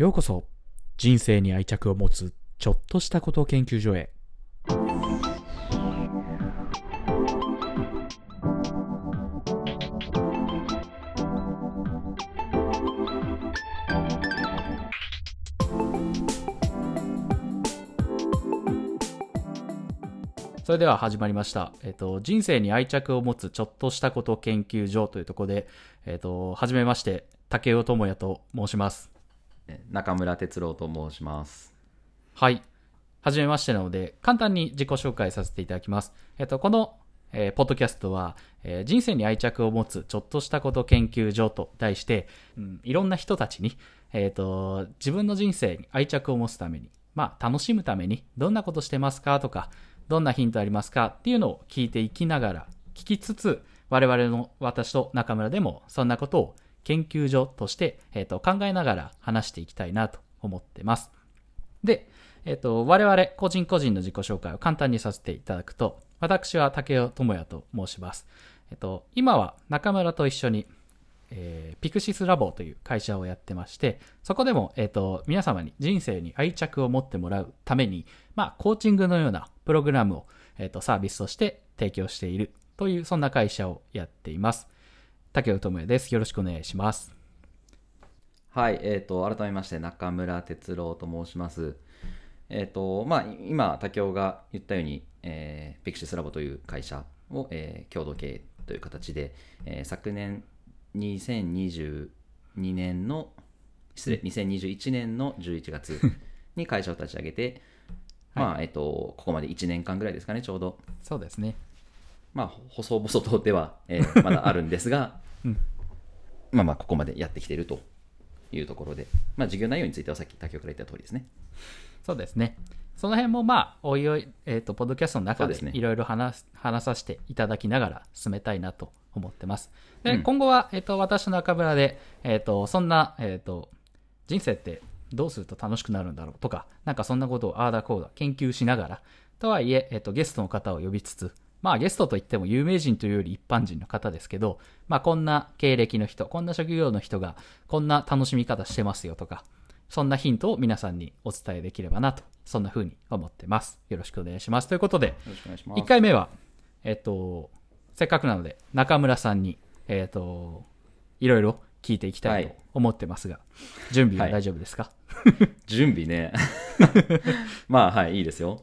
ようこそ人生に愛着を持つちょっとしたこと研究所へそれでは始まりました。えっ、と、人生に愛着を持つちょっとしたこと研究所というところで、えっ、と、はじめまして、竹尾智也と申します。中村哲郎と申します。はい。はじめましてなので、簡単に自己紹介させていただきます。えっと、この、えーポッドキャストは、えー人生に愛着を持つちょっとしたこと研究所と題して、うん、いろんな人たちに、えっと、自分の人生に愛着を持つために、まあ、楽しむために、どんなことしてますかとか、どんなヒントありますかっていうのを聞いていきながら、聞きつつ、我々の私と中村でも、そんなことを研究所として、えっと、考えながら話していきたいなと思ってます。で、えっ、と、我々個人個人の自己紹介を簡単にさせていただくと、私は竹尾智也と申します。えっ、と、今は中村と一緒に、えーピクシスラボという会社をやってまして、そこでも、えっ、と、皆様に人生に愛着を持ってもらうために、まあ、コーチングのようなプログラムを、えっ、と、サービスとして提供しているという、そんな会社をやっています。竹尾智也です。よろしくお願いします。はい、えっ、と、改めまして中村哲郎と申します。えっ、と、まあ、今、竹雄が言ったように、えー、ピクシスラボという会社を、えー共同経営という形で、えー昨年2022年の、失礼、2021年の11月 に会社を立ち上げて、まあ、えっ、と、ここまで1年間ぐらいですかね、ちょうど。そうですね。まあ、細々とでは、えーまだあるんですが、まあまあ、ここまでやってきているというところで、まあ、事業内容についてはさっき竹雄から言った通りですね。そうですね。その辺もまあ、おいおい、えっ、と、ポッドキャストの中でいろいろ話す話させていただきながら進めたいなと思ってます。で、うん今後は、えっ、と、私の中村で、えっ、と、そんな、えっ、と、人生ってどうすると楽しくなるんだろうとか、なんかそんなことをああだこうだ研究しながら、とはいえ、えっ、と、ゲストの方を呼びつつ、まあゲストといっても有名人というより一般人の方ですけど、まあこんな経歴の人、こんな職業の人がこんな楽しみ方してますよとか、そんなヒントを皆さんにお伝えできればなと、そんな風に思ってます。よろしくお願いします。ということで、よろしくお願いします。1回目は、えっと、せっかくなので、中村さんに、えっと、いろいろ聞いていきたいとはい思ってますが、準備ははい大丈夫ですか、準備ね。まあ、はい、いいですよ。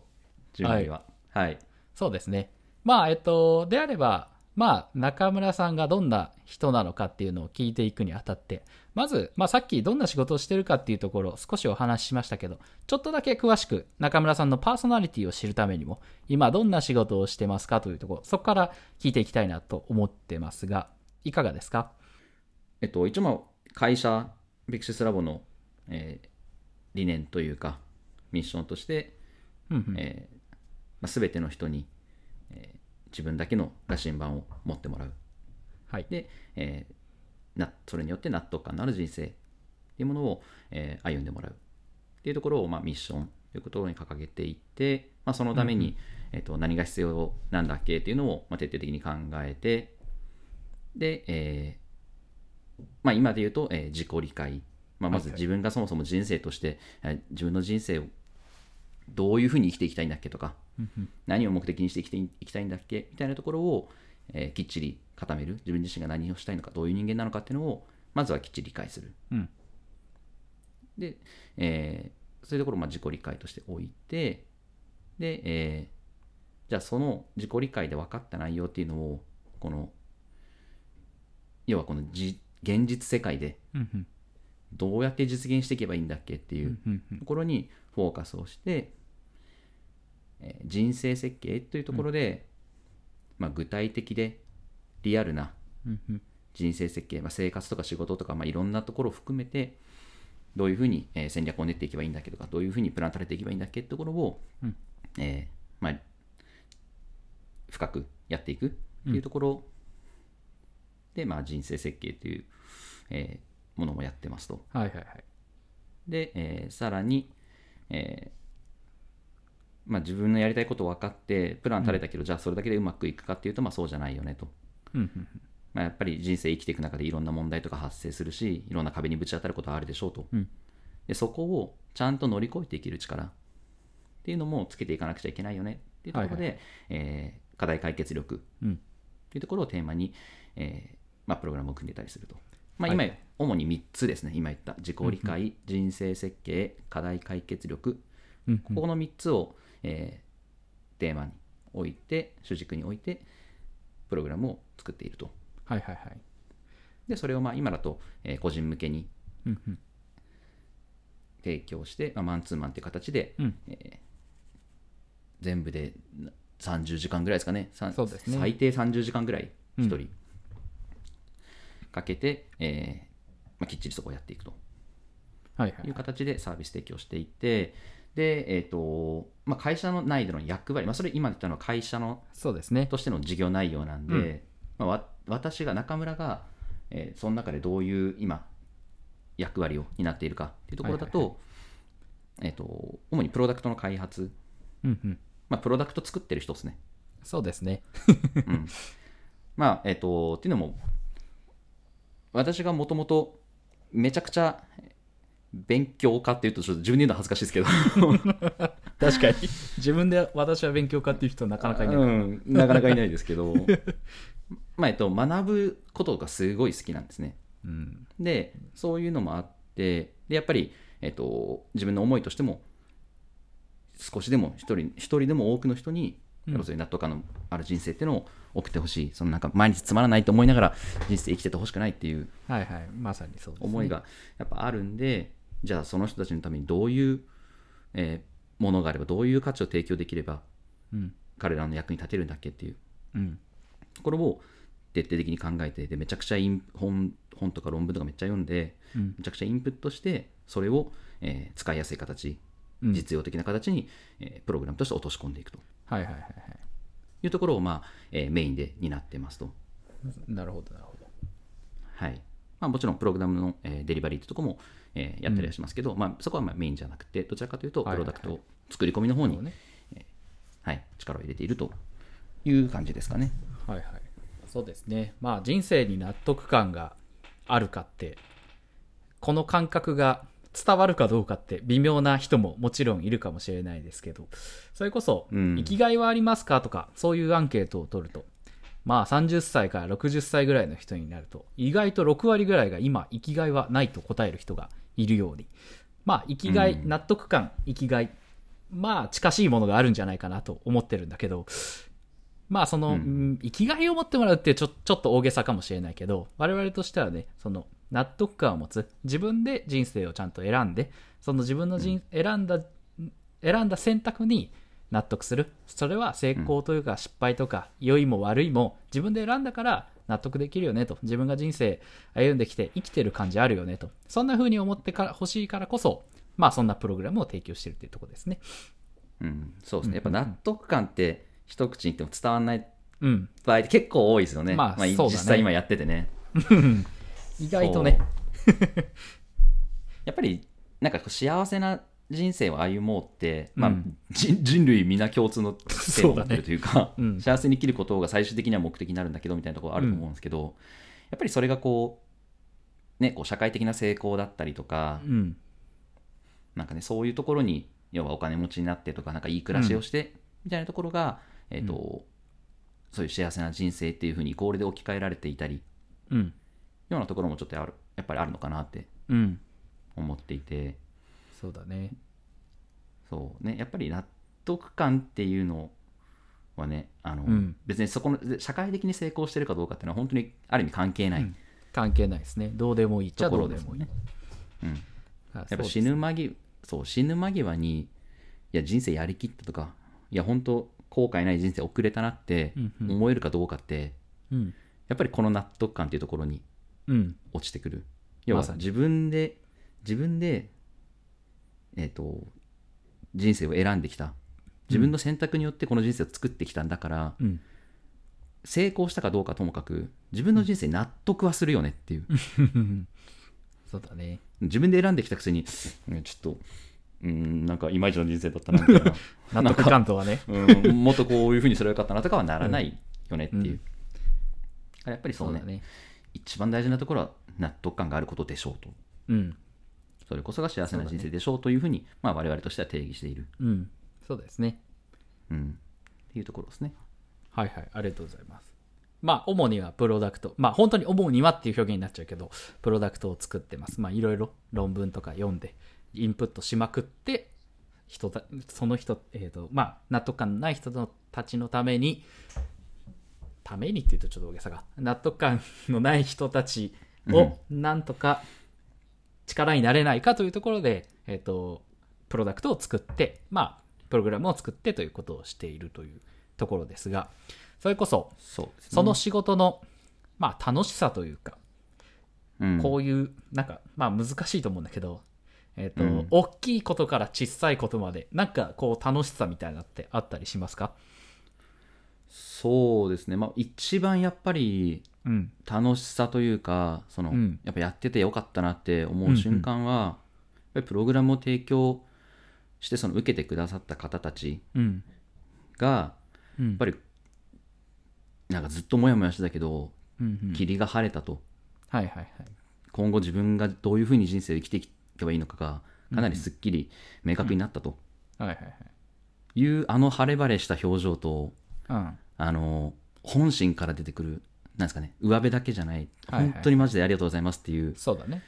準備は。はい。そうですね。まあ、えっと、であれば、まあ、中村さんがどんな人なのかっていうのを聞いていくにあたって、まず、まあ、さっきどんな仕事をしてるかっていうところを少しお話ししましたけど、ちょっとだけ詳しく中村さんのパーソナリティを知るためにも、今どんな仕事をしてますかというところ、そこから聞いていきたいなと思ってますが、いかがですか？えっと、一応、まあ、会社、ビクシスラボの、えー理念というか、ミッションとして、うんうん。えーまあ、全ての人に、えー自分だけの羅針盤を持ってもらう。はい。で、えーなそれによって納得感のある人生っていうものを、えー歩んでもらうっていうところを、まあ、ミッションということに掲げていって、まあ、そのために、えー、と何が必要なんだっけっていうのを、まあ、徹底的に考えてで、えーまあ、今で言うと、えー自己理解、まあ、まずはいはい自分がそもそも人生として、えー自分の人生をどういうふうに生きていきたいんだっけとか何を目的にして生きていきたいんだっけみたいなところを、えーきっちり固める自分自身が何をしたいのかどういう人間なのかっていうのをまずはきっちり理解する。うん。で、えーそういうところをまあ自己理解として置いてで、えーじゃあその自己理解で分かった内容っていうのをこの要はこのじ現実世界でどうやって実現していけばいいんだっけっていうところにフォーカスをして、えー人生設計というところで、まあ、具体的でリアルなうんうん人生設計、まあ、生活とか仕事とか、まあ、いろんなところを含めてどういうふうに、えー戦略を練っていけばいいんだっけとかどういうふうにプラン立てていけばいいんだっけってところを、うんえーまあ、深くやっていくっていうところで、まあ、人生設計という、えーものもやってますと。はいはいはい。で、えーさらに、えーまあ、自分のやりたいこと分かってプラン立てたけど、じゃあそれだけでうまくいくかっていうと、まあ、そうじゃないよねと、うんうんまあ、やっぱり人生生きていく中でいろんな問題とか発生するしいろんな壁にぶち当たることはあるでしょうと、うん。でそこをちゃんと乗り越えていける力っていうのもつけていかなくちゃいけないよね。っていうところで、はいえー課題解決力うん。っていうところをテーマに、えーまあ、プログラムを組んでたりすると。まあ、はい。今、主に3つですね。今言った自己理解、人生設計、課題解決力。うんここの3つを、えーテーマに置いて、主軸に置いて、プログラムを作っていると。はいはいはい。で、それをまあ今だと、えー個人向けに提供して、まあ、マンツーマンという形で、うん。全部でな30時間ぐらいですかね。そうですね。最低30時間ぐらい、うん。1人。かけて、えーまあ、きっちりそこをやっていくと。はいはいい。う形でサービス提供していて、で、えっ、と、まあ、会社の内での役割、まあ、それ今言ったのは会社のそうですね。としての事業内容なんで、うん。まあ、わ私が中村が、えーその中でどういう今役割を担っているかっていうところだと,、はいえー、と主にプロダクトの開発、うんうん。まあ、プロダクト作ってる人ですね。そうですね。うん、まあえっ、とっていうのも私がもともとめちゃくちゃ勉強家っていうとちょっと自分で言うのは恥ずかしいですけど。確かに。自分で私は勉強家っていう人なかなかいない、うん、なかなかいないですけど。まあ、えっと、学ぶことがすごい好きなんですね。うん。でそういうのもあってでやっぱり、えっと、自分の思いとしても少しでも一人一人でも多くの人に、うん。要するに納得感のある人生っていうのを送ってほしい。そのなんか毎日つまらないと思いながら人生生きててほしくないっていうはいはい。まさにそうです、ね、思いがやっぱあるんで、じゃあその人たちのためにどういう、えーものがあればどういう価値を提供できればうん。彼らの役に立てるんだっけっていう。うん。ところを徹底的に考えてでめちゃくちゃイン本本とか論文とかめっちゃ読んでうん。めちゃくちゃインプットしてそれを、えー使いやすい形うん。実用的な形に、えープログラムとして落とし込んでいくと。はいはいはいはい。いうところを、まあえーメインで担ってますと。なるほどなるほど。はい。まあ、もちろんプログラムの、えーデリバリーってとこも、えーやったりはしますけど、まあ、そこはまあメインじゃなくてどちらかというとプはいはいはい。ロダクト作り込みの方に、そうね。はい、力を入れているという感じですかね。はいはい。そうですね。まあ人生に納得感があるかってこの感覚が伝わるかどうかって微妙な人ももちろんいるかもしれないですけどそれこそうん。生きがいはありますかとかそういうアンケートを取るとまあ30歳から60歳ぐらいの人になると意外と6割ぐらいが今生きがいはないと答える人がいるように。まあ生きがい、うん。納得感生きがい。まあ近しいものがあるんじゃないかなと思ってるんだけど。まあその、うん。うん生きがいを持ってもらうってちょちょっと大げさかもしれないけど我々としてはねその納得感を持つ自分で人生をちゃんと選んでその自分の人、選んだ選んだ選択に納得する。それは成功というか失敗とか良いも悪いも自分で選んだから納得できるよねと。自分が人生歩んできて生きてる感じあるよねと。そんな風に思ってから欲しいからこそまあそんなプログラムを提供してるっていうところですね。うん、そうですね。やっぱ納得感って一口に言っても伝わらないうん。場合って結構多いですよね。まあそうだね。実際今やっててね。意外とね。やっぱりなんか幸せな人生を歩もうって、まあうん人人類皆共通のテーマを持ってるというかうん。幸せに生きることが最終的には目的になるんだけどみたいなところあると思うんですけど、やっぱりそれがこう,、ね、こう社会的な成功だったりとか、うん。なんかね、そういうところに要はお金持ちになってとかなんかいい暮らしをして、みたいなところが、えーとそういう幸せな人生っていうふうにイコールで置き換えられていたりうん。ようなところもちょっとあるやっぱりあるのかなってうん。思っていてそうだね。そうね。やっぱり納得感っていうのはねあの、うん。別にそこの社会的に成功してるかどうかっていうのは本当にある意味関係ない、うん。関係ないですね。どうでもいいっちゃどうでもいい。ね。うん。あやっぱ死ぬ間際そう死ぬ間際にいや人生やりきったとかいや本当後悔ない人生送れたなってうんうん。思えるかどうかって、うん。やっぱりこの納得感っていうところにうん。落ちてくる。要はまさに。自分で自分でえっ、と人生を選んできた。自分の選択によってこの人生を作ってきたんだから、うん。成功したかどうかともかく自分の人生に納得はするよねっていう。そうだね。自分で選んできたくせにうんちょっとうんなんかいまいちの人生だったなみたいな。納得感とはね。うん、もっとこういうふうにすればよかったなとかはならないよねっていう、うん。やっぱりそうね。だね。一番大事なところは納得感があることでしょうと。うんそれこそが幸せな人生でしょうというふうに、まあ、我々としては定義している、うんそうですねうん、っていうところですね。はいはいありがとうございますまあ主にはプロダクトまあ本当に主にはっていう表現になっちゃうけどプロダクトを作ってますまあいろいろ論文とか読んでインプットしまくって人たその人えっ、とまあ納得感のない人たちのためにためにっていうとちょっと大げさが納得感のない人たちをなんとか力になれないかというところで、えっ、とプロダクトを作ってまあプログラムを作ってということをしているというところですがそれこそそね。その仕事の、まあ、楽しさというか、うん、こういう、なんか、まあ、難しいと思うんだけど、えっ、と、うん大きいことから小さいことまで、なんか、こう、楽しさみたいなのってあったりしますか？そうですね、まあ、一番やっぱりうん。楽しさというかその、うんやっぱやっててよかったなって思う瞬間は、やっぱりプログラムを提供してその受けてくださった方たちうん。がうん。やっぱりなんかずっとモヤモヤしてたけどうんうん霧が晴れたとはいはいはい。今後自分がどういうふうに人生を生きていけばいいのかがかなりすっきり明確になったとはいはいはい。いうあの晴れ晴れした表情とうん。あの本心から出てくるなんですかね上辺だけじゃないはいはい本当にマジでありがとうございますっていうそうだね。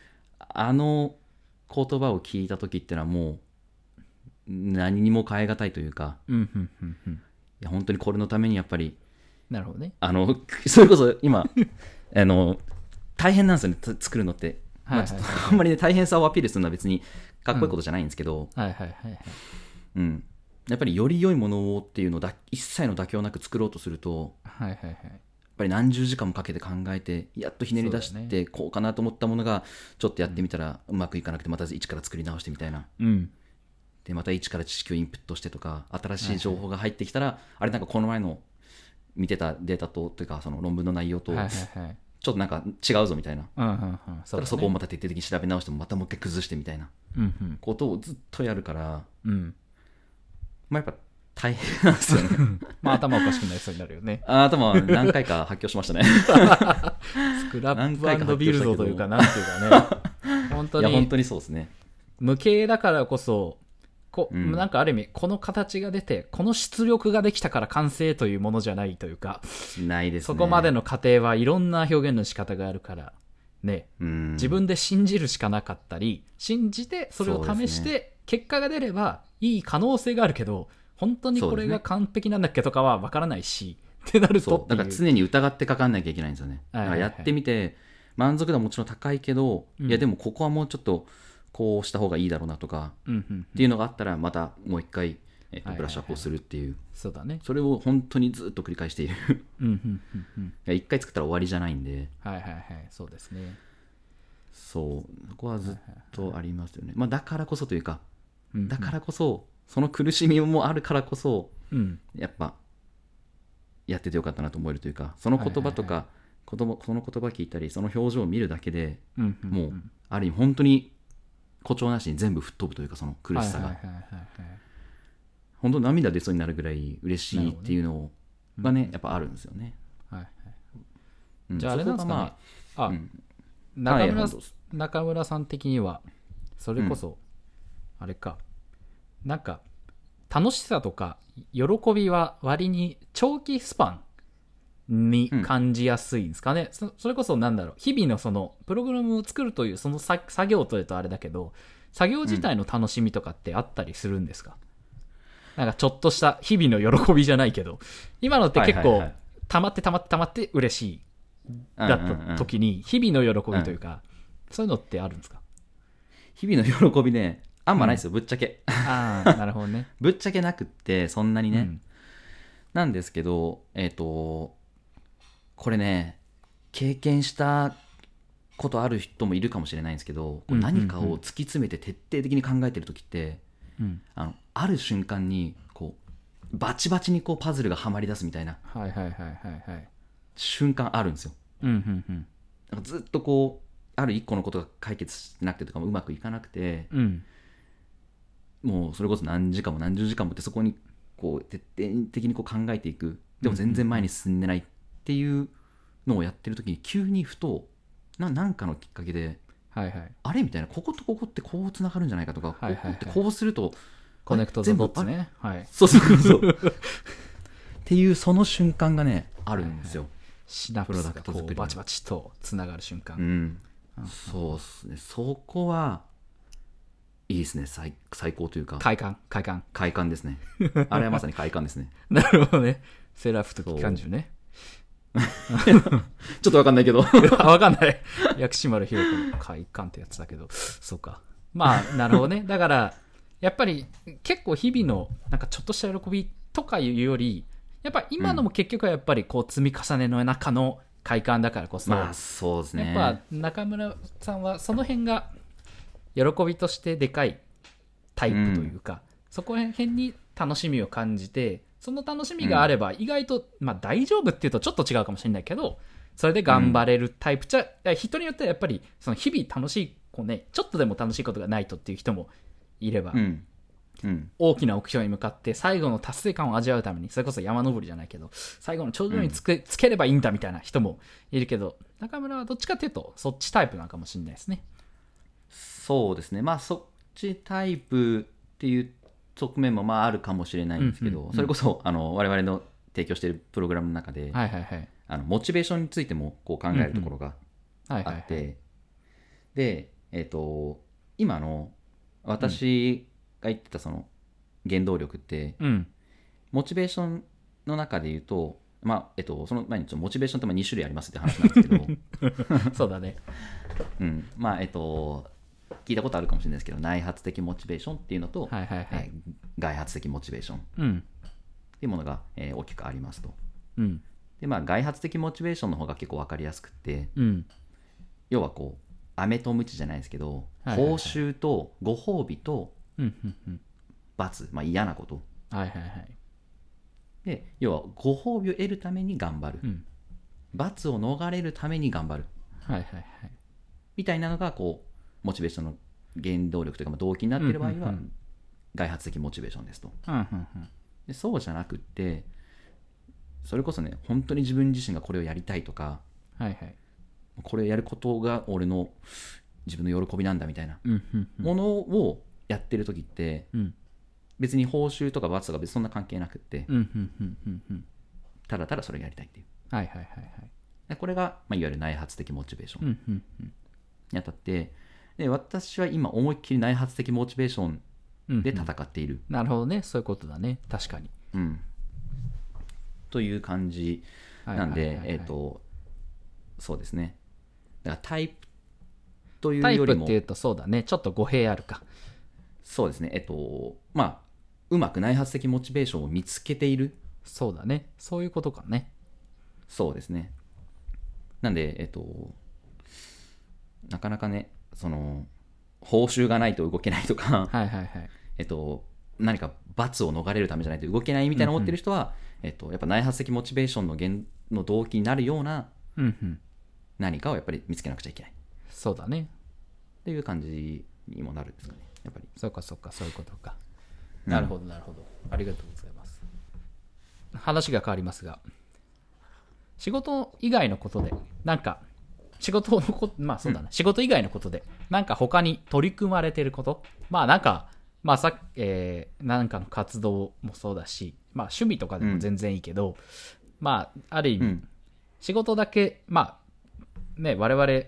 あの言葉を聞いた時ってのはもう何にも変え難いというかうん、うん、うん、うん。いや本当にこれのためにやっぱりなるほどね。あの それこそ今あの大変なんですよねつ作るのって、まあちょっとあんまりね大変さをアピールするのは別にかっこいいことじゃないんですけど、はいはいはいはい。うんやっぱりより良いものをっていうのをだ一切の妥協なく作ろうとするとはいはいはい。やっぱり何十時間もかけて考えてやっとひねり出してこうかなと思ったものがちょっとやってみたらうまくいかなくてまた一から作り直してみたいなうん。でまた一から知識をインプットしてとか新しい情報が入ってきたら、あれなんかこの前の見てたデータとというかその論文の内容とはいはいはい。ちょっとなんか違うぞみたいな、うんうんうん。そこをまた徹底的に調べ直してもまたもう一回崩してみたいな。ことをずっとやるから、うん。まあ、やっぱ大変なんですよね。まあ、頭おかしくなりそうになるよね。あ頭は何回か発狂しましたね。スクラップビルドというか、なんていうかね。本当に。いや本当にそうですね。無形だからこそ、こうん。なんかある意味、この形が出て、この出力ができたから完成というものじゃないというか、ないですね。そこまでの過程はいろんな表現の仕方があるから、ね、うん。自分で信じるしかなかったり、信じてそれを試して、結果が出ればいい可能性があるけど、本当にこれが完璧なんだっけとかは分からないし、ってなるとだから常に疑ってかかんなきゃいけないんですよね、はいはいはい。だからやってみて満足度はもちろん高いけど、うん。いやでもここはもうちょっとこうした方がいいだろうなとかうんうんっていうのがあったらまたもう一回、えっとはいはいはい。ブラッシュアップをするっていう、そうだね。それを本当にずっと繰り返している。いうん一回作ったら終わりじゃないんで。はいはいはい、そうですね。そう。そこはずっとありますよね、まあ、だからこそというかうんうん。だからこそその苦しみもあるからこそうん。やっぱやっててよかったなと思えるというかその言葉とか、は言葉その言葉聞いたりその表情を見るだけでうんうんもうある意味本当に誇張なしに全部吹っ飛ぶというかその苦しさが、はいはいはいはいはい。本当涙出そうになるぐらい嬉しいっていうのがねうん。やっぱあるんですよね、はいはい。うん。じゃああれなんですかねそこが。あ、うん。中村中村さん的には、それこそ、あれか、なんか、楽しさとか喜びは割に長期スパンに感じやすいんですかね、そそれこそなんだろう日々のそのプログラムを作るというその作作業というとあれだけど作業自体の楽しみとかってあったりするんですか、なんかちょっとした日々の喜びじゃないけど今のって結構はいはい。はい溜まって溜まって溜まって嬉しいだった時に日々の喜びというか、そういうのってあるんですか？日々の喜びねあんまないですよ、ぶっちゃけ。ああなるほどね。ぶっちゃけなくってそんなにね、うん。なんですけどえっ、とこれね経験したことある人もいるかもしれないんですけど、何かを突き詰めて徹底的に考えてる時って、うん。ああのある瞬間にこうバチバチにこうパズルがはまり出すみたいな。はいはいはいはいはい。瞬間あるんですよ。うんうんうん。なんかずっとこうある一個のことが解決しなくてとかもうまくいかなくてうんもうそれこそ何時間も何十時間もってそこにこう徹底的にこう考えていく。でも全然前に進んでないっていうのをやってる時に急にふとななんかのきっかけではいはい。あれみたいなこことここってこうつながるんじゃないかとか、はいはいはい。ここってこうするとコネクトザドッツね。はい。そうそうそう っていうその瞬間がねあるんですよ、シナプスがプロダクトこうバチバチとつながる瞬間、うん。そうっすね。そこはいいですね。最最高というか。快感。快感。快感ですね。あれはまさに快感ですね。なるほどね。セーラー服と機関銃ね。ちょっとわかんないけど。あわかんない。薬師丸ひろ子の快感ってやつだけど。そうか。まあなるほどね。だからやっぱり結構日々のなんかちょっとした喜びとかいうよりやっぱ今のも結局はやっぱりこう積み重ねの中の快感だからこそ、まあそうですね。やっぱ中村さんはその辺が喜びとしてでかいタイプというか、そこら辺に楽しみを感じてその楽しみがあれば意外と、まあ大丈夫っていうとちょっと違うかもしれないけどそれで頑張れるタイプじゃ、いや人によってはやっぱりその日々楽しいこうねちょっとでも楽しいことがないとっていう人もいれば、うん。うん。大きな目標に向かって最後の達成感を味わうためにそれこそ山登りじゃないけど最後の頂上につけ,、つければいいんだみたいな人もいるけど中村はどっちかっていうとそっちタイプなのかもしれないですねそうですね。まあそっちタイプっていう側面もまああるかもしれないんですけど、うんうんうん。それこそあの我々の提供しているプログラムの中で、はいはいはい。あのモチベーションについてもこう考えるところがあって、で、えっと今の私が言ってたその原動力って、うん。モチベーションの中で言うと、まあえっと、その前にちょっとモチベーションってまあ2種類ありますって話なんですけど、そうだね。うん、まあえっと聞いたことあるかもしれないですけど内発的モチベーションっていうのと、はいはいはい。えー外発的モチベーション。っうん。ていうものが、えー大きくありますと。うん。で、まあ、外発的モチベーションの方が結構分かりやすくってうん。要はこう飴とムチじゃないですけど、はいはいはい。報酬とご褒美とうんうんうん。罰、まあ、嫌なこと。はいはいはい。で要はご褒美を得るために頑張る、うん。罰を逃れるために頑張る。はいはいはい。みたいなのがこうモチベーションの原動力というかまあ動機になっている場合は外発的モチベーションですと。でそうじゃなくってそれこそね本当に自分自身がこれをやりたいとかはいはい。これをやることが俺の自分の喜びなんだみたいなものをやってる時ってうん。別に報酬とか罰とか別にそんな関係なくってただただそれをやりたいっていう。はいはいはいはい。でこれが、まあ、いわゆる内発的モチベーションにあたってで私は今思いっきり内発的モチベーションうんで戦っている、なるほどね。そういうことだね。確かに。うん。という感じなんで、えっ、とそうですね。だからタイプというタイよりも。プっていうとそうだね。ちょっと語弊あるか。そうですね。えっ、とまあうまく内発的モチベーションを見つけている。そうだね。そういうことかね。そうですね。なんでえっ、となかなかねその報酬がないと動けないとか、はいはいはい。えっと、何か罰を逃れるためじゃないと動けないみたいな思ってる人は、えっと、やっぱ内発的モチベーションの原の動機になるようなうんうん。何かをやっぱり見つけなくちゃいけない。っそうだね。ていう感じにもなるんですかねやっぱり。そうかそうかそういうことか、うんなるほどなるほど。ありがとうございます。話が変わりますが仕事以外のことでなんか仕事のこと まあそうだな、仕事以外のことでなんか他に取り組まれてること？まあなんかまあさっえーなんかの活動もそうだしまあ趣味とかでも全然いいけど、まあある意味、うん。仕事だけまあね我々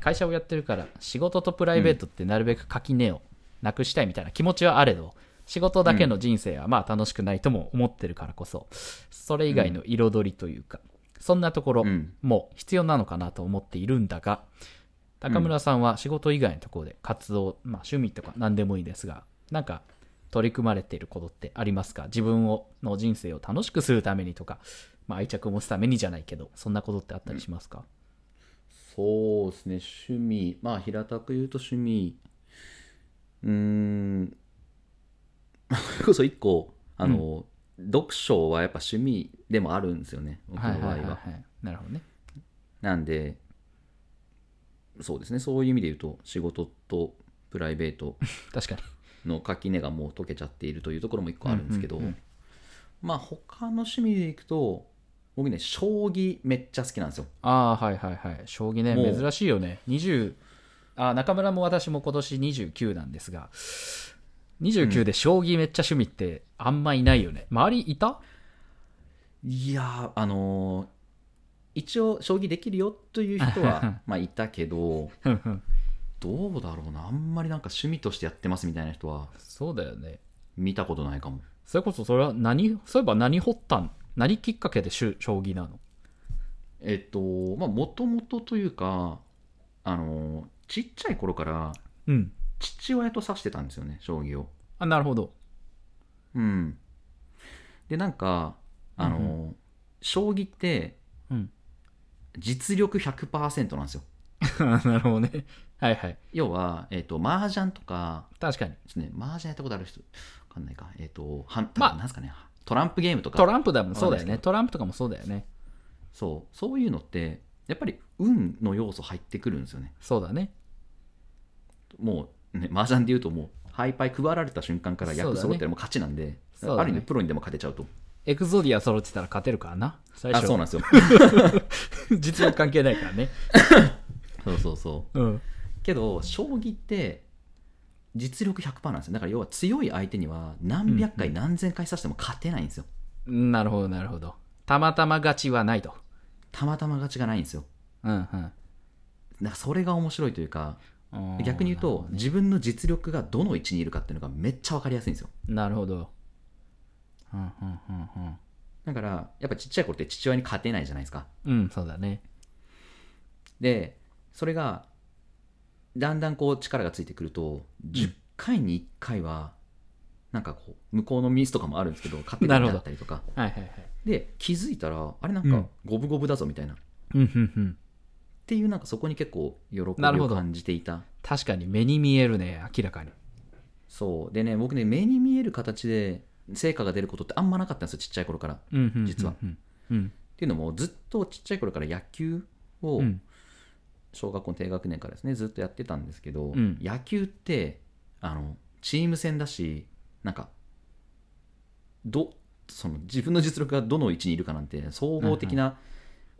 会社をやってるから仕事とプライベートってなるべく垣根をなくしたいみたいな気持ちはあれど仕事だけの人生はまあ楽しくないとも思ってるからこそそれ以外の彩りというか、そんなところうん。も必要なのかなと思っているんだが高村さんは仕事以外のところで活動、まあ、趣味とか何でもいいですがなんか取り組まれていることってありますか？自分をの人生を楽しくするためにとか、まあ、愛着を持つためにじゃないけどそんなことってあったりしますか、そうですね。趣味。まあ平たく言うと趣味。うーん。それこそ一個あの、読書はやっぱ趣味でもあるんですよね僕の場合は,、はいはい。はいは。いなるほどね。なんでそうですねそういう意味で言うと仕事とプライベート 確かに。の垣根がもう解けちゃっているというところも一個あるんですけど、うんうんうん。まあ他の趣味でいくと僕ね将棋めっちゃ好きなんですよ。ああはいはいはい。将棋ね珍しいよね。20あ中村も私も今年29なんですが29で将棋めっちゃ趣味ってあんまいないよね、周りいた？いやーあのー一応将棋できるよという人は まあいたけどどうだろうな。あんまりなんか趣味としてやってますみたいな人はそうだよね。見たことないかも。それこそそれは何そういえば何掘ったん？何きっかけで将棋なの？えっとまあもともとというかあのーちっちゃい頃からうん父親と指してたんですよね将棋を。あなるほど。うん。でなんかあのーうん。将棋ってうん。実力100%なんですよ。なるほどね。はいはい。要は、えっと麻雀とか確かに。ですね。麻雀やったことある人わかんないか。えっ、とはんまあ。なんですかね。トランプゲームとか。トランプだもんそうだよね。トランプとかもそうだよね。そう。そういうのってやっぱり運の要素入ってくるんですよね。そうだね。もうね麻雀でいうともうハイパイ配られた瞬間から役揃ってるもう勝ちなんで、ね。ある意味プロにでも勝てちゃうと。エクゾディア揃ってたら勝てるからな最初。あそうなんですよ。実力関係ないからね。そうそうそう。うん。けど将棋って実力100%なんですよ。だから要は強い相手には何百回何千回指しても勝てないんですよ、なるほどなるほど。たまたま勝ちはないと。たまたま勝ちがないんですよ。うんだからそれが面白いというかうん逆に言うと、自分の実力がどの位置にいるかっていうのがめっちゃ分かりやすいんですよ。なるほど。うんうんうんだからやっぱちっちゃい頃って父親に勝てないじゃないですか。うんうんそうだね。でそれがだんだんこう力がついてくると10回に1回はなんかこう向こうのミスとかもあるんですけど勝てななったりとか。はいはいはい。で気づいたらあれなんかうん。五分五分だぞみたいな、っうんうんうんていうなんかそこに結構喜びを感じていた。確かに目に見えるね明らかに。そう。でね僕ね目に見える形で成果が出ることってあんまなかったんですよちっちゃい頃から。実は。うんうん。ていうのもずっとちっちゃい頃から野球をうん。小学校の低学年からですねずっとやってたんですけど、うん。野球ってあのチーム戦だしなんかどその自分の実力がどの位置にいるかなんて総合的な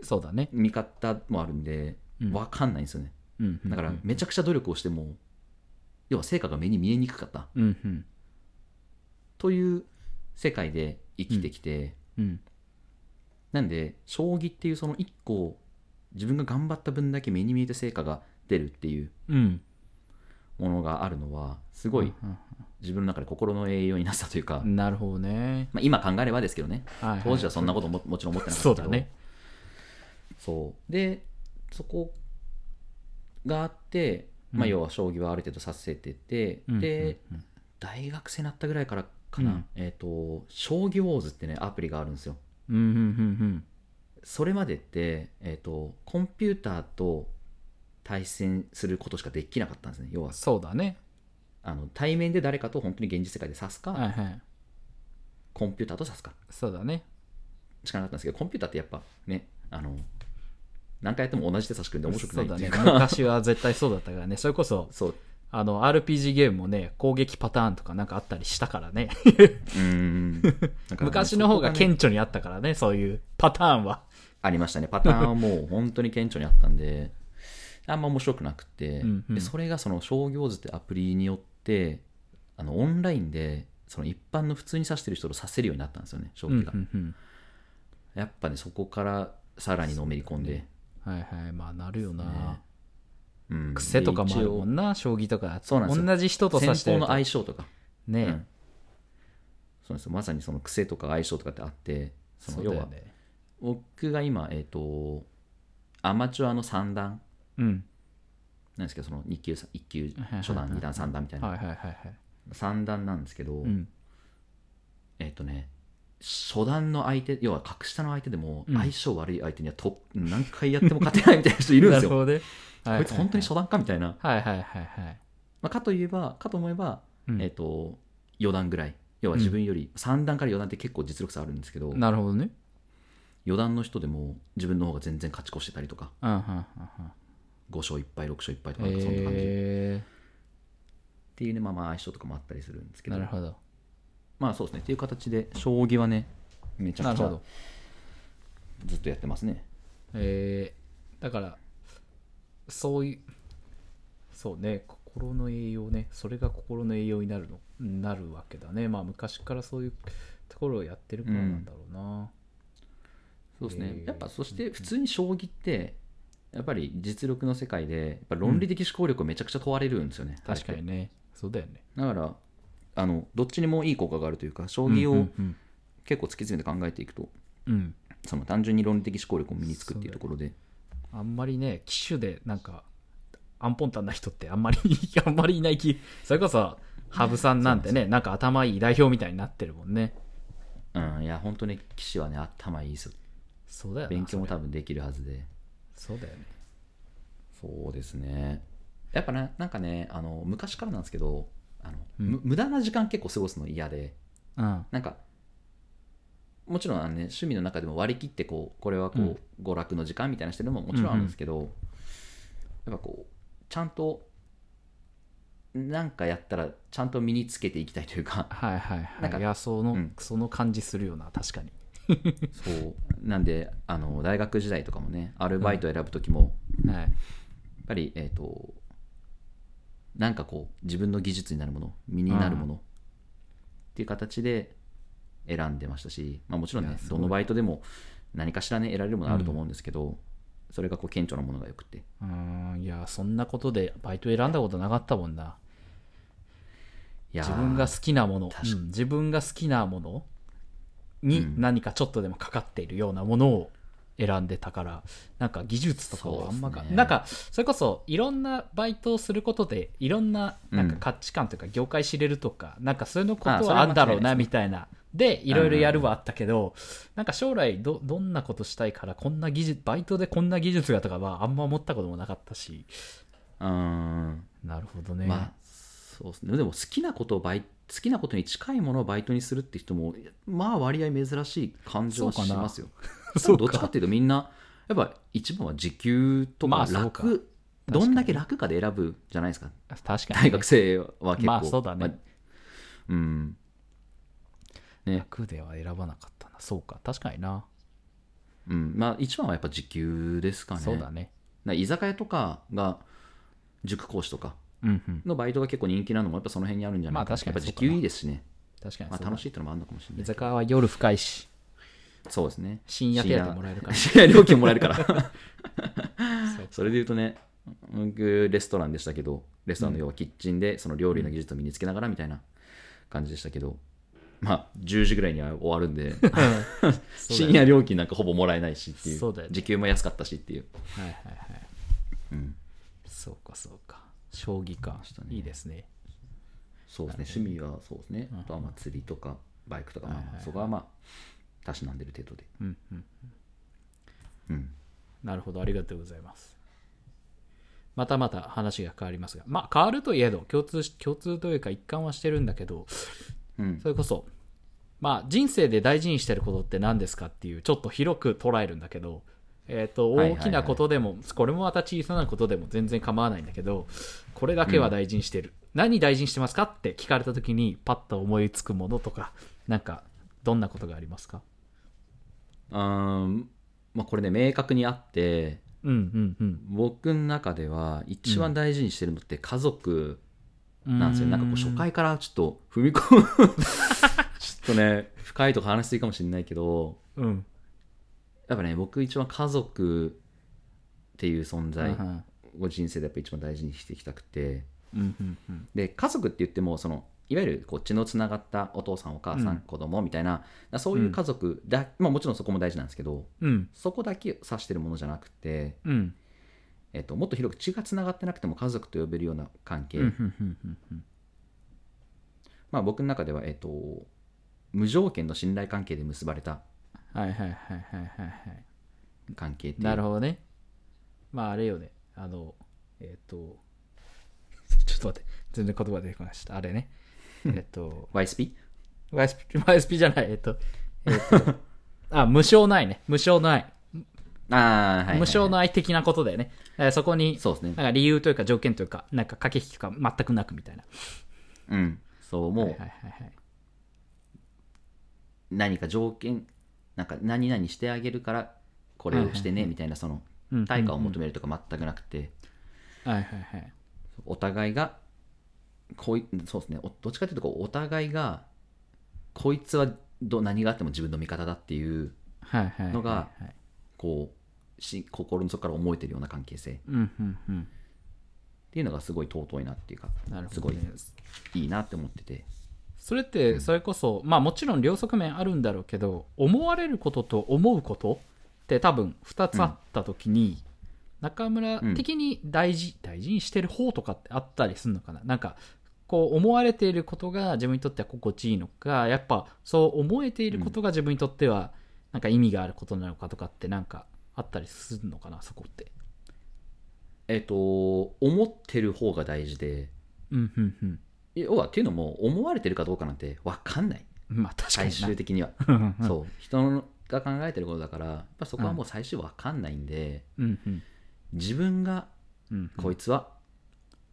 そうだね。見方もあるんでうん。分かんないんですよね、うんうんうん。だからめちゃくちゃ努力をしても要は成果が目に見えにくかった。うんうん。という世界で生きてきて、うんなんで将棋っていうその一個自分が頑張った分だけ目に見えて成果が出るっていううん。ものがあるのはすごいうん自分の中で心の栄養になったというか、うんなるほどね。まあ、今考えればですけどね。当時はそんなことももちろん思ってなかったけど。そうだねそう。でそこがあって、まあ、うん要は将棋はある程度させてて、うんで、うんうん。大学生になったぐらいからかな、うん。えっ、と将棋ウォーズってねアプリがあるんですよ。うんうんうんそれまでって、えー、とコンピューターと対戦することしかできなかったんですね要は。そうだね。あの対面で誰かと本当に現実世界で指すか、はいはい。コンピューターと指すか。そうだね。しかなかったんですけどコンピューターってやっぱねあの何回やっても同じ手指しくんで面白くないそうだねっていうか。昔は絶対そうだったからね。それこそそう。あの RPG ゲームもね攻撃パターンとかなんかあったりしたからね。うーん。昔の方が顕著にあったからねそういうパターンはありましたねパターンはもう本当に顕著にあったん。であん。ま面白くなくて、うん。うん。でそれがその商業図ってアプリによってあのオンラインでその一般の普通に指してる人と指せるようになったん。ですよね将うん。う棋が、ん。うん。やっぱねそこからさらにのめり込ん。で、はいはいまあなるよな、ね。うん。癖とかもあるもでんな将棋とか。そうなんですよ。同じ人と指してると。相性とか、ね、うん。そうなんですよ。まさにその癖とか相性とかってあってその要はね僕が今えっ、とアマチュアの三段。うん。なんですけどその2級1級初段2段3段みたいな。はいはいはいはい。3段なんですけど、うん。えっ、とね初段の相手要は格下の相手でもうん。相性悪い相手にはと何回やっても勝てないみたいな人いるんですよ。なるこいつ本当に初段かみたいな、はいはいはいはい。まあ、かといえばかと思えば、うん。えっ、と4段ぐらい。要は自分より3段から4段って結構実力差あるんですけど、なるほどね。4段の人でも自分の方が全然勝ち越してたりとか。うんうんうん5勝1敗6勝1敗とうんかそんな感じ、っへていうねまあまあ相性とかもあったりするんですけど。えなるほどまあそうですね。っていう形で将棋はねめちゃくちゃずっとやってますね。えーだからそういうそうね心の栄養ねそれが心の栄養になるのなるわけだね。まあ昔からそういうところをやってるからなんだろうな、そうですね、えーやっぱそして普通に将棋ってやっぱり実力の世界でやっぱ論理的思考力をめちゃくちゃ問われるんですよね、確かにね。そうだよね。だからあのどっちにもいい効果があるというか将うん棋をうん。結構突き詰めて考えていくと、うん。その単純に論理的思考力を身につくっていうところで。あんまりね機種でなんかアンポンタンな人ってあんまり あんまりいない気それこそ羽生さんなんてねなんか頭いい代表みたいになってるもんね。うんいや本当に棋士はね頭いいですよ。そうだよな勉強も多分できるはずで。そうだよね。そうですね。やっぱななんかねあの昔からなんですけどあの、うん。む無駄な時間結構過ごすの嫌でうん。なんかもちろんあの、ね、趣味の中でも割り切ってこうこれはこう、うん。娯楽の時間みたいなしてるのももちろんあるんですけど、やっぱこうちゃんとなんかやったらちゃんと身につけていきたいというかはいはいなんかはいいやその、うん。その感じするよな確かに。そう。なんであの大学時代とかもねアルバイト選ぶ時も、はい。やっぱりえっ、となんかこう自分の技術になるもの身になるものっていう形で選んでましたし、まあ、もちろんねどのバイトでも何かしらね得られるものあると思うんですけど、それがこう顕著なものがよくて。うーんいやそんなことでバイト選んだことなかったもんな。自分が好きなもの、うん自分が好きなものうにん。何かちょっとでもかかっているようなものを選んでたからなんか技術とかはあんまか、ねなんかそれこそいろんなバイトをすることでいろんななんかうん。価値観というか業界知れるとか、なんかそういうのことはあんだろうなみたいな。でいろいろやるはあったけど、なんか将来どどんなことしたいからこんな技術バイトでこんな技術がとかはあんま思ったこともなかったし。うーん。なるほどね、まあそうですね。でも好きなことをバイ好きなことに近いものをバイトにするって人もまあ割合珍しい感じはしますよ。そうか。どっちかっていうとみんなやっぱ一番は時給とかまあどんだけ楽かで選ぶじゃないですか。確かに。ね、大学生は結構。まあそうだね。まあうん。ね。楽では選ばなかったな。そうか。確かにな。うん。まあ一番はやっぱ時給ですかね。そうだね。な居酒屋とかが塾講師とかのバイトが結構人気なのもやっぱその辺にあるんじゃないかまあ確かにやっぱ時給いいですしね、まあ、確かにそうだ楽しいってのもあるのかもしれない居酒屋は夜深いし。そうですね。深夜手当もらえるから。深夜料金もらえるから。それで言うとね僕レストランでしたけどレストランの要はキッチンでその料理の技術を身につけながらみたいな感じでしたけど、まあ10時ぐらいには終わるんで 深夜料金なんかほぼもらえないしっていう。そうだよね。時給も安かったしっていう、はいはいはい。うん、そうかそうか将棋かねいいですね。そうですね。趣味はそうですね。あとはまあ釣りとかバイクとかまあはいそこはまあたしなんでる程度で。うんうん。うん。なるほど。ありがとうございます。またまた話が変わりますが。まあ変わるといえど共通し共通というか一貫はしてるんだけどうん。それこそまあ人生で大事にしてることって何ですかっていうちょっと広く捉えるんだけどえーとはいはいはい。大きなことでも、これもまた小さなことでも全然構わないんだけどこれだけは大事にしてる、何大事にしてますかって聞かれた時にパッと思いつくものとかなんかどんなことがありますか？あーまあこれね明確にあってうんうんうん。僕の中では一番大事にしてるのって家族なんですよ、なんかこう初回からちょっと踏み込む。ちょっとね深いとこ話していいかもしれないけどうんやっぱね僕一番家族っていう存在うんを人生でやっぱ一番大事にしていきたくて。うんうんうん。で家族って言ってもそのいわゆるこっちのつながったお父さんお母さん、うん。子供みたいなそういう家族だ、まあ、もちろんそこも大事なんですけどうん。そこだけを指してるものじゃなくて、うん。えっと、もっと広く血がつながってなくても家族と呼べるような関係、うんうんうんうんうん。まあ、僕の中では、えっと、無条件の信頼関係で結ばれたはいはいはいはいはいはい関係っていうなるほどね。まああれよね。あの、えっ、と、ちょっと待って、全然言葉出てこました。あれね。えっと、YSP? YSP, YSP じゃない。えっと、えっと、あ、無償の愛ね。無償の愛。ああ、はいはいはい、無償の愛的なことだよね。えーそこに、そうですねなんか理由というか条件というか、なんか駆け引きとか全くなくみたいな。うんそうもうはいはいはいはい。何か条件なんか何々してあげるからこれをしてねみたいなその対価を求めるとか全くなくて。お互いがこいそうですね。おどっちかというとこうお互いがこいつはど何があっても自分の味方だっていうのがはいこうし心の底から思えてるような関係性。っていうのがすごい尊いなっていうかすごいいいなって思っててそれってそれこそ、まあもちろん両側面あるんだろうけど思われることと思うことって多分2つあった時に、中村的に大事、大事にしてる方とかってあったりするのかな？なんかこう思われていることが自分にとっては心地いいのかやっぱそう思えていることが自分にとってはなんか意味があることなのかとかってなんかあったりするのかな？そこって。えっ、と思ってる方が大事でうんうんうん要はっていうのも思われてるかどうかなんて分かんない。まあ確か最にな。終的には。そう。人が考えてることだからやっぱそこはもう最終分かんないんで、うんうん。自分がうんうん。こいつは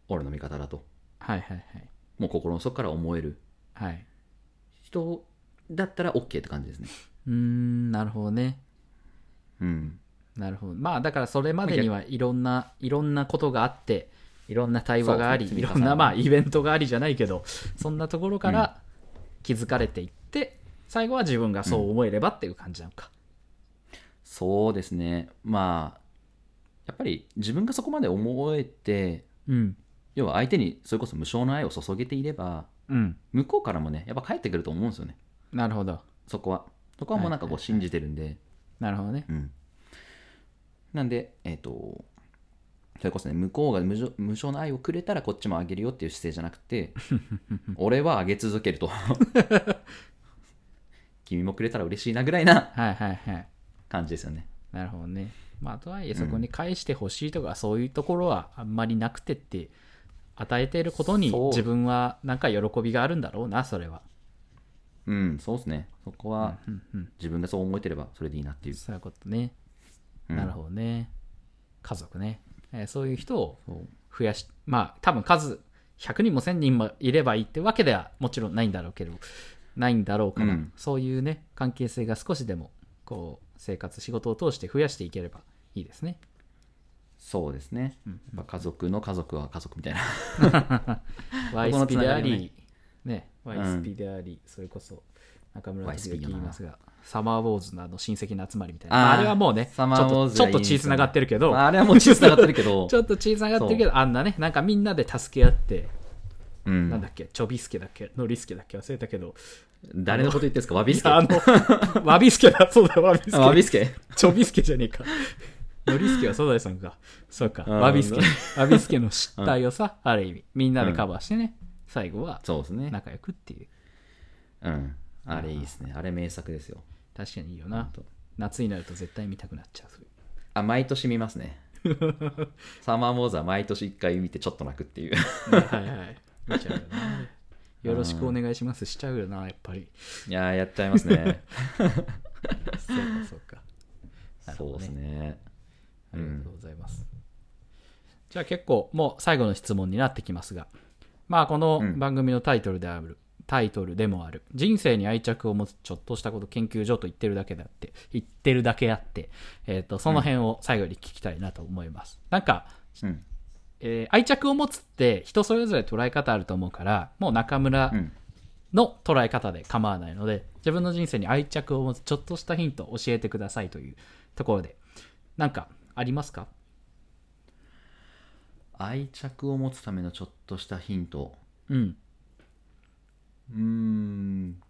俺の味方だと。はいはいはい。もう心の底から思える。はい。人だったら OK って感じですね。うーんなるほどね。うん。なるほど。まあだからそれまでにはいろんないろんなことがあっていろんな対話があり、いろんなまあイベントがありじゃないけどそんなところから気づかれていって、最後は自分がそう思えればっていう感じなのか、そうですね。まあやっぱり自分がそこまで思えてうん。要は相手にそれこそ無償の愛を注げていればうん。向こうからもねやっぱ返ってくると思うんですよね。なるほど。そこは。そこはもうなんかこう信じてるんで、なるほどね。うん。なんでえっ、とそれこそね向こうが無償無償の愛をくれたらこっちもあげるよっていう姿勢じゃなくて 俺はあげ続けると。君もくれたら嬉しいなぐらいなはいはいはい。感じですよね。なるほどね。まあとはいえそこに返してほしいとか、そういうところはあんまりなくてって与えていることに自分はなんか喜びがあるんだろうなそれは。うんそうですね。そこはうんうん。自分がそう思えてればそれでいいなっていう。そういうことね、うん。なるほどね。家族ね、えーそういう人を増やしまあ多分数100人も1000人もいればいいってわけではもちろんないんだろうけどないんだろうから、うん。そういうね関係性が少しでもこう生活仕事を通して増やしていければいいですね。そうですね、やっぱ家族の家族は家族みたいな。YSP であり、ね、YSP であり、それこそ中村時々言いますが、サマーウォーズのあの親戚の集まりみたいな。あああれはもうね、ちょサマーウォーっと血つながってるけど、まあ、あれはもう血つながってるけど。ちょっと血つながってるけど、あんなね、なんかみんなで助け合って、うん。なんだっけ、チョビスケだっけ、ノリスケだっけ忘れたけど、誰のこと言ってんですか？ワビスケ？いやあの、ワビスケだ、そうだ、ワビスケ。あワビスケ？チョビスケじゃねえか。ノリスケはソダイさんか。そうか、うん。ワビスケ。ワビスケの失態をさ、ある意味、みんなでカバーしてね、最後はそうですね。仲良くっていう。うんあれいいですねあれ名作ですよ確かにいいよな。夏になると絶対見たくなっちゃう。そういうあ毎年見ますね サマーウォーズは毎年1回見てちょっと泣くっていうはいはい。見ちゃうよな。よろしくお願いしますしちゃうよな、やっぱり。いやーやっちゃいますね そうか、そうか。そうですね。ねありがとうございます。じゃあ結構、もう最後の質問になってきますが、まあこのうん番組のタイトルである、タイトルでもある、人生に愛着を持つちょっとしたこと研究所と言ってるだけであって、言ってるだけあって、えっ、と、その辺を最後に聞きたいなと思います。なんか、うん。えー愛着を持つって人それぞれ捉え方あると思うから、もう中村うんの捉え方で構わないので、自分の人生に愛着を持つちょっとしたヒントを教えてくださいというところで、なんかありますか？愛着を持つためのちょっとしたヒント。うん。うーん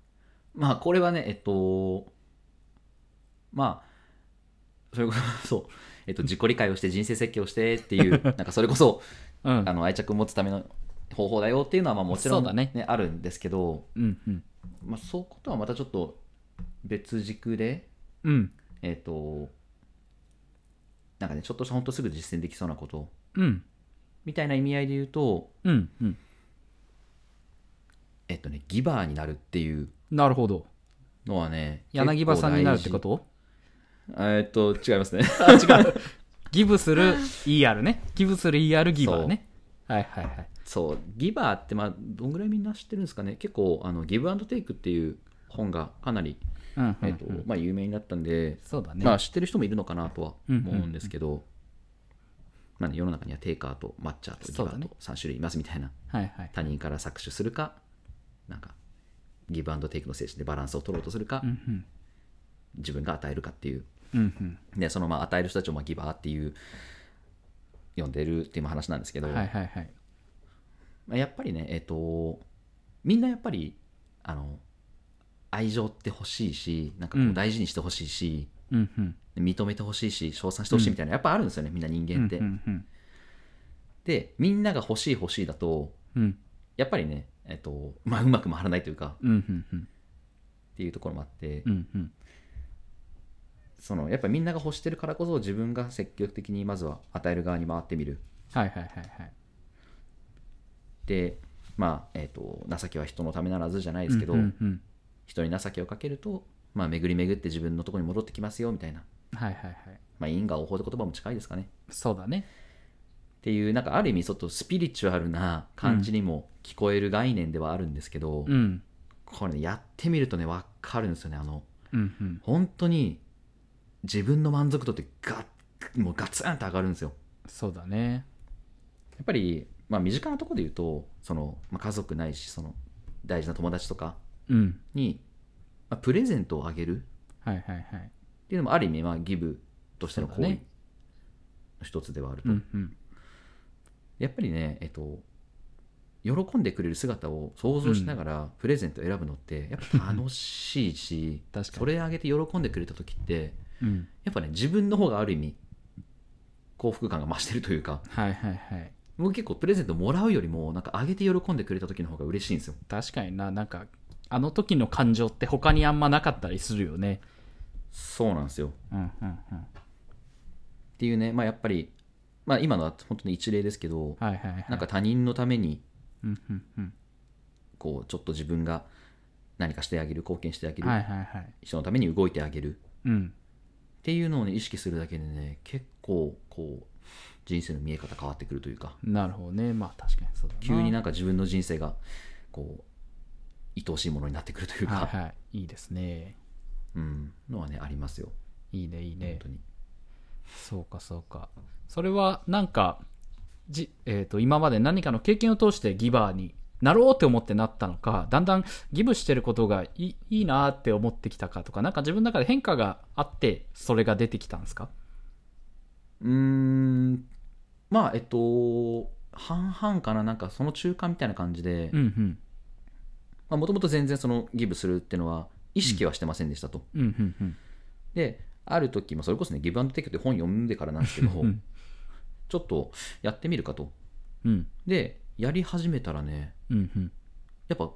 まあこれはねえっとまあそれこそ そう、えっと、自己理解をして人生設計をしてっていう なんかそれこそうん。あの愛着を持つための方法だよっていうのはまあもちろん、そうだねあるんですけど、うん。うん。まあ、そうことはまたちょっと別軸でうん。えっ、となんかねちょっとしたほんとすぐ実践できそうなことうん。みたいな意味合いで言うとうん。うん。えっ、とねギバーになるっていうなるほど。のはね柳葉さんになるってこと？とえっと違いますね あ、違う。ギブする ER ね。ギブする ER ギバーね。はいはいはい。そうギバーってまあどんぐらいみんな知ってるんですかね？結構あのギブアンドテイクっていう本がかなり、うん、うん。えっとまあ、有名になったんで、そうだね。まあ知ってる人もいるのかなとは思うんですけど、まあね、世の中にはテイカーとマッチャーとギバそうだねーと3種類いますみたいな、はいはい。他人から搾取するかなんかギブアンドテイクの精神でバランスを取ろうとするか、うんうん。自分が与えるかっていううんでそのまあ与える人たちをまあギバーっていう呼んでるっていう話なんですけど、うん。はいはいはい。まあやっぱりねえっ、とみんなやっぱりあの愛情って欲しいしなんかこう大事にしてほしいし、うんうん。認めてほしいし称賛してほしいみたいな、やっぱあるんですよねみんな人間って、うんうんでみんなが欲しい欲しいだとやっぱりねえっ、とまあうまく回らないというか。っていうところもあって。そのやっぱりみんなが欲してるからこそ自分が積極的にまずは与える側に回ってみるはいはいはいはい。でまあえっ、と情けは人のためならずじゃないですけど、人に情けをかけると、まあ、巡り巡って自分のところに戻ってきますよみたいな、はいはいはい。まあ、因果応報って言葉も近いですかねそうだね。っていうなんかある意味ちょっとスピリチュアルな感じにも聞こえる概念ではあるんですけど、うん。これねやってみるとね分かるんですよねあのうんうん。本当に自分の満足度ってガッもうガツンと上がるんですよそうだね。やっぱり、まあ、身近なところで言うとその、まあ、家族ないしその大事な友達とかうん。に、まあ、プレゼントをあげるはいはいはい。っていうのもある意味、まあ、ギブとしての行為の一つではあると、うんうん。やっぱりね、えっと、喜んでくれる姿を想像しながらプレゼントを選ぶのってやっぱ楽しいし 確かにそれあげて喜んでくれた時ってうん。やっぱね自分の方がある意味幸福感が増してるというかはいはいはい。僕結構プレゼントもらうよりもなんかあげて喜んでくれた時の方が嬉しいんですよ確かにな、なんか、あの時の感情って他にあんまなかったりするよね。そうなんですようんうんうん。っていうねまあやっぱりまあ今のは本当に一例ですけどはいはいはい。なんか他人のために。こうちょっと自分が何かしてあげる貢献してあげる、はいはいはい。人のために動いてあげるうん。っていうのをね意識するだけでね結構こう人生の見え方変わってくるというかなるほどね。まあ確かにそうだな。急になんか自分の人生がこう愛おしいものになってくるというか、はいはい。いいですね。うん、のはねありますよいいねいいね本。当にそうかそうか。それはなんか、じえー、と今まで何かの経験を通してギバーになろうって思ってなったのか、だんだんギブしてることがいいいいなって思ってきたかとか、なんか自分の中で変化があって、それが出てきたんですか？うーんまあえっと半々かななんかその中間みたいな感じで。もともと全然そのギブするっていうのは意識はしてませんでしたと。である時、まあ、それこそねギブアンドテイクって本読んでからなんですけどうんちょっとやってみるかとうんでやり始めたらねうんうん。やっぱ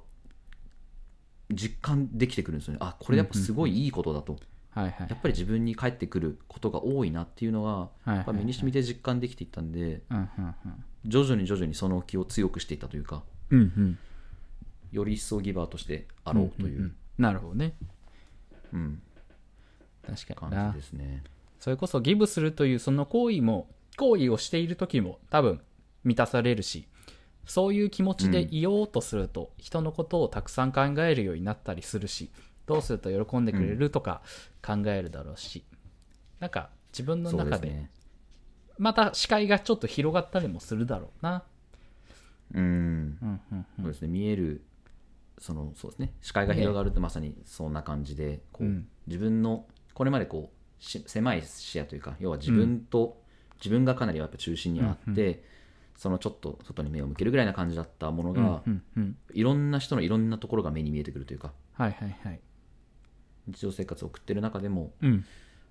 実感できてくるんですよねあこれやっぱすごいいいことだと、はいはい。やっぱり自分に返ってくることが多いなっていうのがはやっぱ身に染みて実感できていったんで徐々に徐々にその気を強くしていったというかうん。うんうん。より一層ギバーとしてあろうという、んんんなるほどね。うん確かにな感じ。ですねそれこそギブするというその行為も行為をしている時も多分満たされるしそういう気持ちでいようとすると、人のことをたくさん考えるようになったりするしどうすると喜んでくれるとか考えるだろうし、なんか自分の中でまた視界がちょっと広がったりもするだろうな。うん。うんうんそうですね。見えるそのそうですね。視界が広がるとまさにそんな感じでこう、うん。自分のこれまでこうし狭い視野というか要は自分と、自分がかなりやっぱ中心にあって、そのちょっと外に目を向けるぐらいな感じだったものが、うんうんうんいろんな人のいろんなところが目に見えてくるというかはいはいはい。日常生活を送ってる中でもうん。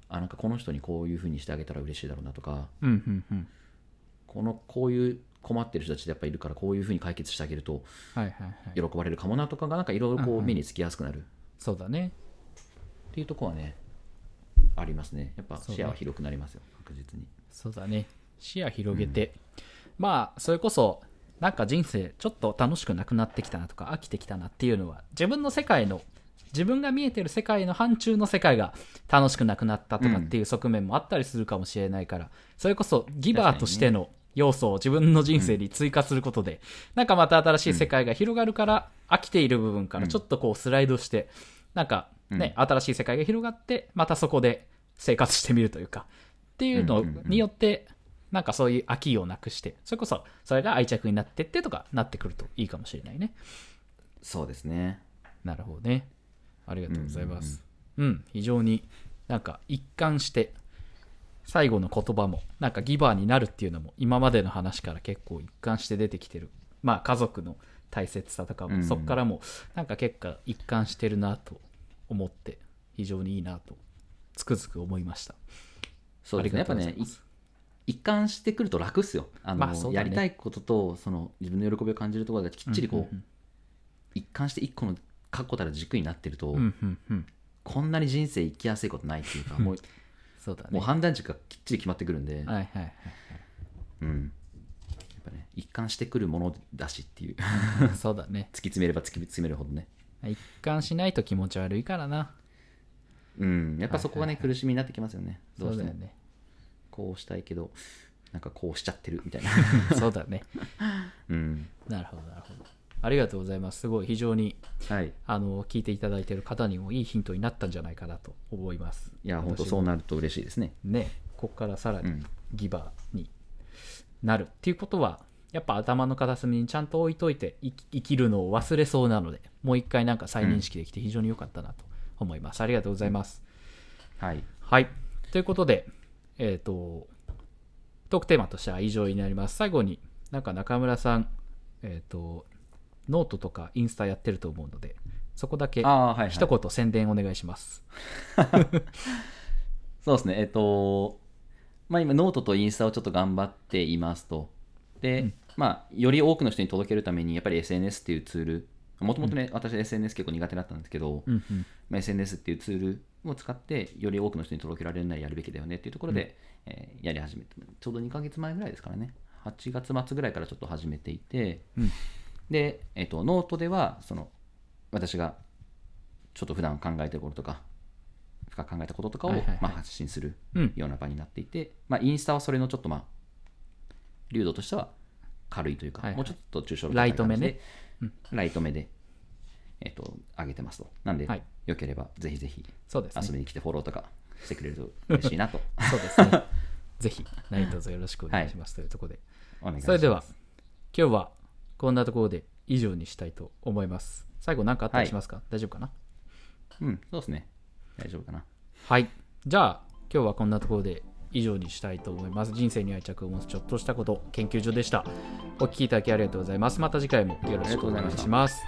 あなんかこの人にこういうふうにしてあげたら嬉しいだろうなとかうんうんうん。このこういう困ってる人たちってやっぱいるからこういうふうに解決してあげると。喜ばれるかもなとかがなんかいろいろこうんううん。目につきやすくなる。そうだね。っていうところはねありますね。やっぱ視野は広くなりますよ確実にそうだね。視野広げて、まあ、それこそ、なんか人生ちょっと楽しくなくなってきたなとか飽きてきたなっていうのは、自分の世界の、自分が見えてる世界の範疇の世界が楽しくなくなったとかっていう側面もあったりするかもしれないから、それこそギバーとしての要素を自分の人生に追加することで、なんかまた新しい世界が広がるから、飽きている部分からちょっとこうスライドして、なんかね、新しい世界が広がって、またそこで生活してみるというか、っていうのによって、なんかそういう飽きをなくして、それこそそれが愛着になってってとかなってくるといいかもしれないね。そうですね。なるほどね。ありがとうございます。うん、非常になんか一貫して、最後の言葉も、なんかギバーになるっていうのも、今までの話から結構一貫して出てきてる。まあ、家族の大切さとかも、うんそっからも、なんか結構一貫してるなと思って、非常にいいなと、つくづく思いました。そうですね。やっぱね一貫してくると楽っすよ。あの、まあねやりたいことと、その自分の喜びを感じるところがきっちりこう、うんうん一貫して一個の確固たる軸になってると、うんうんうん。こんなに人生生きやすいことないっていうか、もう そうだね。もう判断軸がきっちり決まってくるんで、はいはいはい。うん。やっぱね、一貫してくるものだしっていう、突 きそうだね。詰めれば突き詰めるほどね。一貫しないと気持ち悪いからな。うん。やっぱそこがね、苦しみになってきますよね。どしても。ね。こうしたいけど、なんかこうしちゃってるみたいな。そうだね。うん。なるほど、なるほど。ありがとうございます。すごい、非常に、はい。あの、聞いていただいている方にもいいヒントになったんじゃないかなと思います。いや、本当そうなると嬉しいですね。ね、ここからさらにうんギバーになるっていうことは、やっぱ頭の片隅にちゃんと置いといて生き生きるのを忘れそうなので、もう一回なんか再認識できて非常に良かったなと思います。ありがとうございます。はい。はい。ということで、えっ、と、トークテーマとしては以上になります。最後になんか中村さん、えっ、と、ノートとかインスタやってると思うので、そこだけ。一言宣伝お願いします。そうですね、えっと、まあ今、ノートとインスタをちょっと頑張っていますと。で、まあ、より多くの人に届けるために、やっぱり SNS っていうツール、もともとね、私 SNS 結構苦手だったんですけど、うんうん。まあ、SNS っていうツールを使って、より多くの人に届けられるならやるべきだよねっていうところで、えーやり始めて、ちょうど2ヶ月前ぐらいですからね、8月末ぐらいからちょっと始めていて、うん。で、えっと、ノートでは、その、私がちょっと普段考えてることとか、深く考えたこととかを、まあ、発信するうん。ような場になっていて、まあ、インスタはそれのちょっとまあ、粒度としては軽いというか、はいはいもうちょっと抽象ライトめね。で、ライト目で、えっと、上げてますと。なんで、はいよければぜひぜひそうですね。遊びに来てフォローとかしてくれると嬉しいなと そうですね。ぜひ、何卒よろしくお願いしますというところで。お願いします。それでは、今日はこんなところで以上にしたいと思います。最後何かあったりしますか、大丈夫かな？うん、そうですね。大丈夫かな。はい。じゃあ、今日はこんなところで以上にしたいと思います。人生に愛着を持つちょっとしたこと研究所でした。お聞きいただきありがとうございます。また次回もよろしくお願いします。